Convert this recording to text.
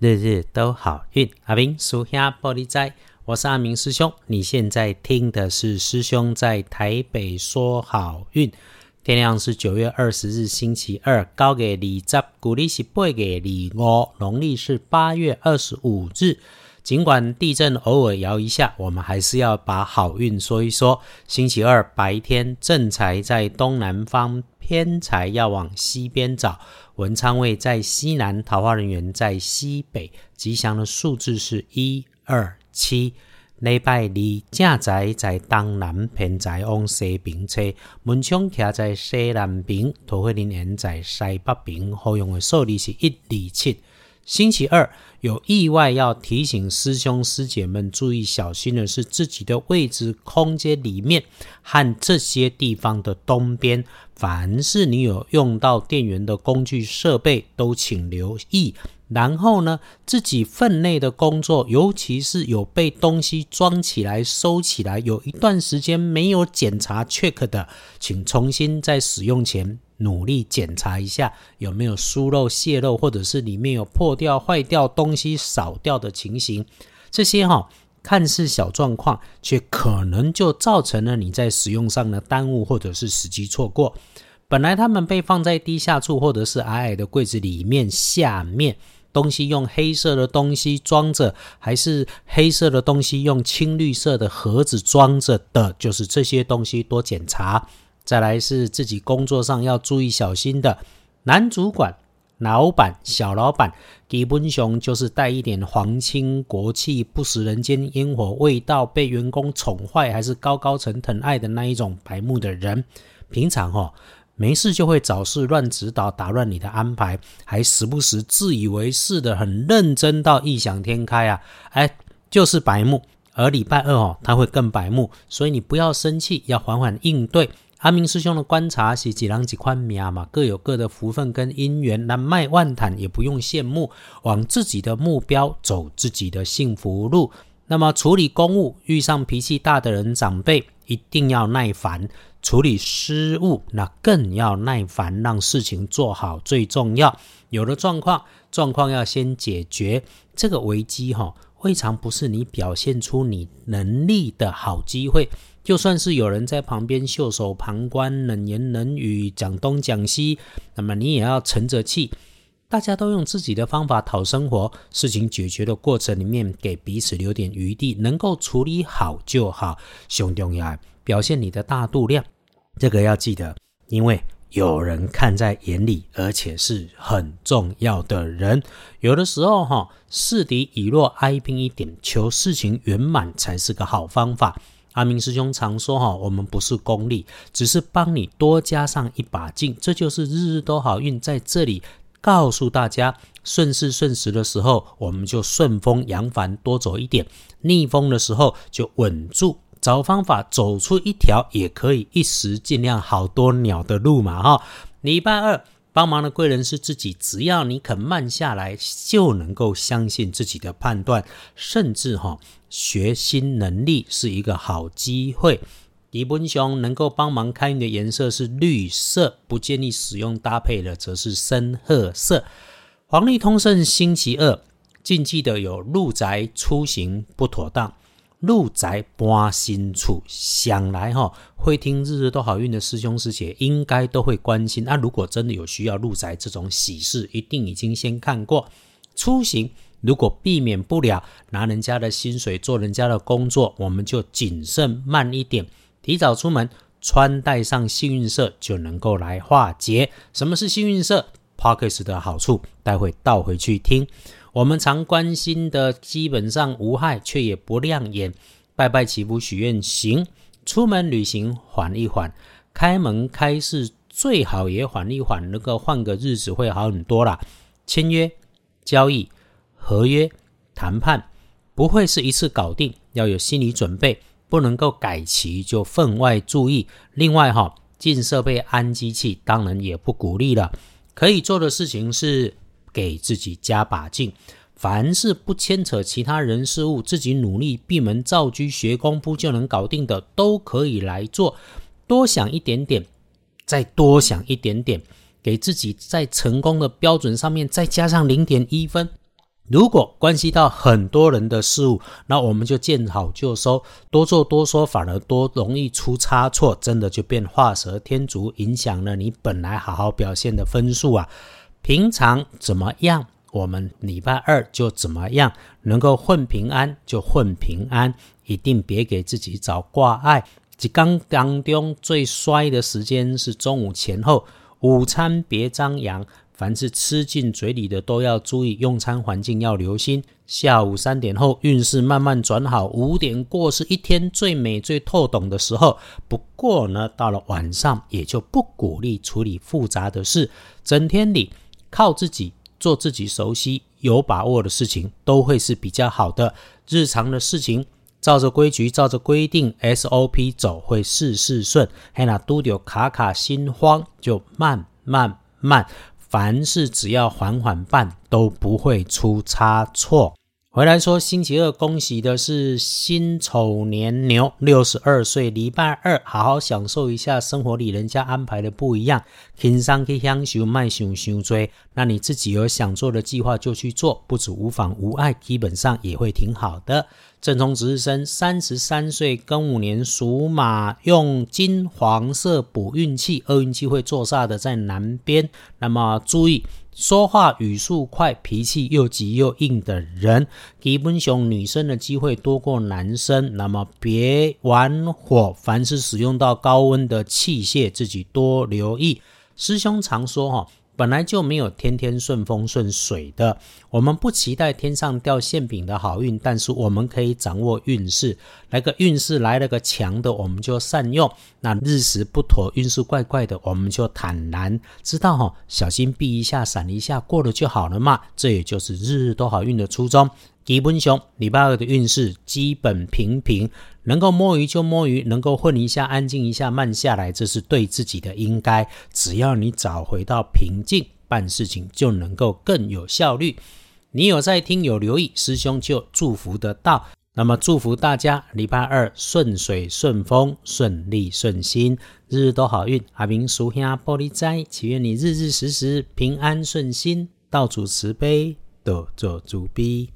日日都好运，阿明属下玻璃仔，我是阿明师兄。你现在听的是师兄在台北说好运。天亮是九月二十日星期二，高给二十，古历是八月二五，农历是八月二十五日。尽管地震偶尔摇一下，我们还是要把好运说一说。星期二白天正财在东南方，偏财要往西边找。文昌位在西南，桃花人员在西北，吉祥的数字是一二七。礼拜二正宅在东南，偏宅往西边车，门窗徛在西南边，桃花人员在西北边。好用的数字是一二七。星期二有意外要提醒师兄师姐们注意小心的是，自己的位置空间里面和这些地方的东边。凡是你有用到电源的工具设备，都请留意。然后呢，自己分内的工作，尤其是有被东西装起来、收起来，有一段时间没有检查 check 的，请重新在使用前努力检查一下，有没有疏漏、泄漏，或者是里面有破掉、坏掉、东西少掉的情形。这些哈。看似小状况，却可能就造成了你在使用上的耽误，或者是时机错过。本来他们被放在低下处，或者是矮矮的柜子里面，下面东西用黑色的东西装着，还是黑色的东西用青绿色的盒子装着的，就是这些东西多检查。再来是自己工作上要注意小心的，男主管。老板、小老板基本上就是带一点皇亲国戚、不食人间烟火味道，被员工宠坏还是高高层疼爱的那一种白目的人。平常哦，没事就会找事乱指导，打乱你的安排，还时不时自以为是的很认真到异想天开啊！哎，就是白目。而礼拜二哦，他会更白目，所以你不要生气，要缓缓应对。阿明师兄的观察是几郎几宽命嘛，各有各的福分跟因缘，那卖万坦也不用羡慕，往自己的目标走自己的幸福路。那么处理公务，遇上脾气大的人长辈，一定要耐烦；处理失误，那更要耐烦，让事情做好最重要。有了状况，状况要先解决这个危机哈，未尝不是你表现出你能力的好机会。就算是有人在旁边袖手旁观、冷言冷语、讲东讲西，那么你也要沉着气。大家都用自己的方法讨生活，事情解决的过程里面，给彼此留点余地，能够处理好就好。兄弟呀，表现你的大度量，这个要记得，因为有人看在眼里，而且是很重要的人。有的时候哈，示敌以弱，哀兵一点，求事情圆满才是个好方法。阿明师兄常说：“哈，我们不是功利，只是帮你多加上一把劲。这就是日日都好运，在这里告诉大家，顺势顺时的时候，我们就顺风扬帆多走一点；逆风的时候就稳住，找方法走出一条也可以一时尽量好多鸟的路嘛！哈，礼拜二。”帮忙的贵人是自己，只要你肯慢下来，就能够相信自己的判断，甚至哈学新能力是一个好机会。李本雄能够帮忙开运的颜色是绿色，不建议使用搭配的则是深褐色。黄历通胜星期二禁忌的有入宅出行不妥当。入宅搬新处，想来哈会听日日都好运的师兄师姐应该都会关心。那如果真的有需要入宅这种喜事，一定已经先看过。出行如果避免不了拿人家的薪水做人家的工作，我们就谨慎慢一点，提早出门，穿戴上幸运色就能够来化解。什么是幸运色 p o c k e t 的好处，待会倒回去听。我们常关心的，基本上无害，却也不亮眼。拜拜祈福许愿行，出门旅行缓一缓，开门开市最好也缓一缓，能够换个日子会好很多啦。签约、交易、合约、谈判，不会是一次搞定，要有心理准备，不能够改期就分外注意。另外哈，进设备安机器，当然也不鼓励了。可以做的事情是。给自己加把劲，凡是不牵扯其他人事物，自己努力闭门造车学功夫就能搞定的，都可以来做。多想一点点，再多想一点点，给自己在成功的标准上面再加上零点一分，如果关系到很多人的事物，那我们就见好就收，多做多说，反而多容易出差错，真的就变画蛇添足，影响了你本来好好表现的分数啊。平常怎么样，我们礼拜二就怎么样，能够混平安就混平安，一定别给自己找挂碍。即刚当中最衰的时间是中午前后，午餐别张扬。凡是吃进嘴里的都要注意，用餐环境要留心。下午三点后运势慢慢转好，五点过是一天最美最透懂的时候。不过呢，到了晚上也就不鼓励处理复杂的事。整天里靠自己做自己熟悉有把握的事情，都会是比较好的。日常的事情照着规矩、照着规定 SOP 走，会事事顺。嘿，那都丢卡卡心慌，就慢慢慢。凡事只要缓缓办，都不会出差错。回来说，星期二恭喜的是辛丑年牛，六十二岁，礼拜二好好享受一下生活里人家安排的不一样，轻松去享受，慢想想追。那你自己有想做的计划就去做，不止无妨无碍，基本上也会挺好的。正冲值日生，三十三岁，庚午年属马，用金黄色补运气，厄运气会坐煞的在南边。那么注意说话语速快、脾气又急又硬的人，基本上女生的机会多过男生。那么别玩火，凡是使用到高温的器械，自己多留意。师兄常说哈。本来就没有天天顺风顺水的，我们不期待天上掉馅饼的好运，但是我们可以掌握运势。来个运势来了个强的，我们就善用；那日时不妥，运势怪怪的，我们就坦然知道哈，小心避一下，闪一下，过了就好了嘛。这也就是日日都好运的初衷。基本上礼拜二的运势基本平平。能够摸鱼就摸鱼，能够混一下、安静一下、慢下来，这是对自己的应该。只要你找回到平静，办事情就能够更有效率。你有在听，有留意，师兄就祝福得到。那么祝福大家礼拜二顺水顺风、顺利顺心，日日都好运。阿明叔兄玻璃斋，祈愿你日日时时平安顺心，道主慈悲，多做主逼。